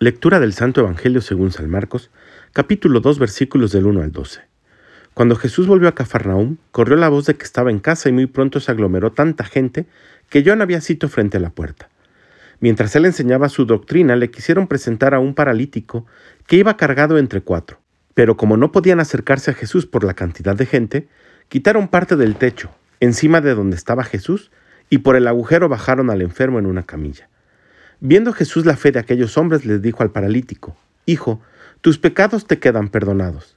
Lectura del Santo Evangelio según San Marcos, capítulo 2, versículos del 1 al 12. Cuando Jesús volvió a Cafarnaúm, corrió la voz de que estaba en casa y muy pronto se aglomeró tanta gente que John había sitio frente a la puerta. Mientras él enseñaba su doctrina, le quisieron presentar a un paralítico que iba cargado entre cuatro. Pero como no podían acercarse a Jesús por la cantidad de gente, quitaron parte del techo, encima de donde estaba Jesús, y por el agujero bajaron al enfermo en una camilla. Viendo Jesús la fe de aquellos hombres, les dijo al paralítico, Hijo, tus pecados te quedan perdonados.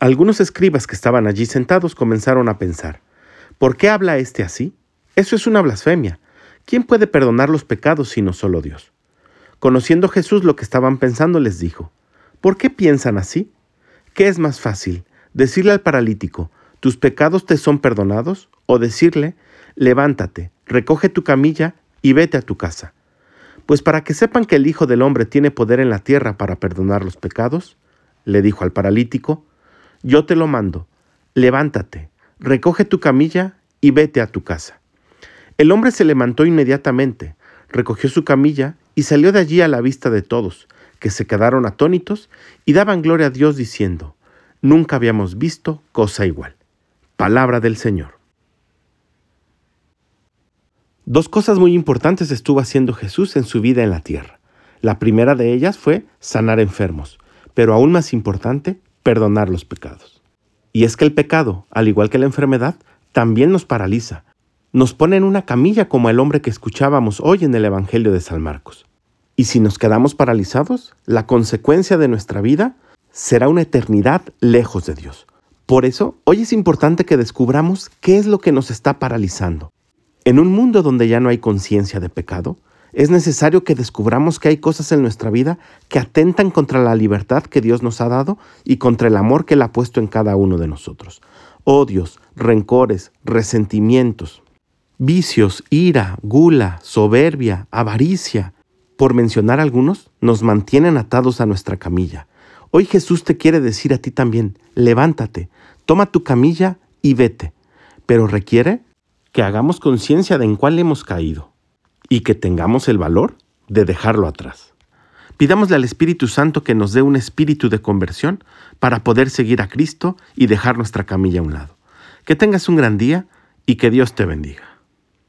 Algunos escribas que estaban allí sentados comenzaron a pensar, ¿por qué habla éste así? Eso es una blasfemia. ¿Quién puede perdonar los pecados sino solo Dios? Conociendo Jesús lo que estaban pensando, les dijo, ¿por qué piensan así? ¿Qué es más fácil, decirle al paralítico, tus pecados te son perdonados? o decirle, levántate, recoge tu camilla y vete a tu casa? Pues para que sepan que el Hijo del Hombre tiene poder en la tierra para perdonar los pecados, le dijo al paralítico, yo te lo mando, levántate, recoge tu camilla y vete a tu casa. El hombre se levantó inmediatamente, recogió su camilla y salió de allí a la vista de todos, que se quedaron atónitos y daban gloria a Dios diciendo, nunca habíamos visto cosa igual. Palabra del Señor. Dos cosas muy importantes estuvo haciendo Jesús en su vida en la tierra. La primera de ellas fue sanar enfermos, pero aún más importante, perdonar los pecados. Y es que el pecado, al igual que la enfermedad, también nos paraliza. Nos pone en una camilla como el hombre que escuchábamos hoy en el Evangelio de San Marcos. Y si nos quedamos paralizados, la consecuencia de nuestra vida será una eternidad lejos de Dios. Por eso, hoy es importante que descubramos qué es lo que nos está paralizando. En un mundo donde ya no hay conciencia de pecado, es necesario que descubramos que hay cosas en nuestra vida que atentan contra la libertad que Dios nos ha dado y contra el amor que Él ha puesto en cada uno de nosotros. Odios, rencores, resentimientos, vicios, ira, gula, soberbia, avaricia, por mencionar algunos, nos mantienen atados a nuestra camilla. Hoy Jesús te quiere decir a ti también, levántate, toma tu camilla y vete, pero requiere que hagamos conciencia de en cuál hemos caído y que tengamos el valor de dejarlo atrás. Pidámosle al Espíritu Santo que nos dé un espíritu de conversión para poder seguir a Cristo y dejar nuestra camilla a un lado. Que tengas un gran día y que Dios te bendiga.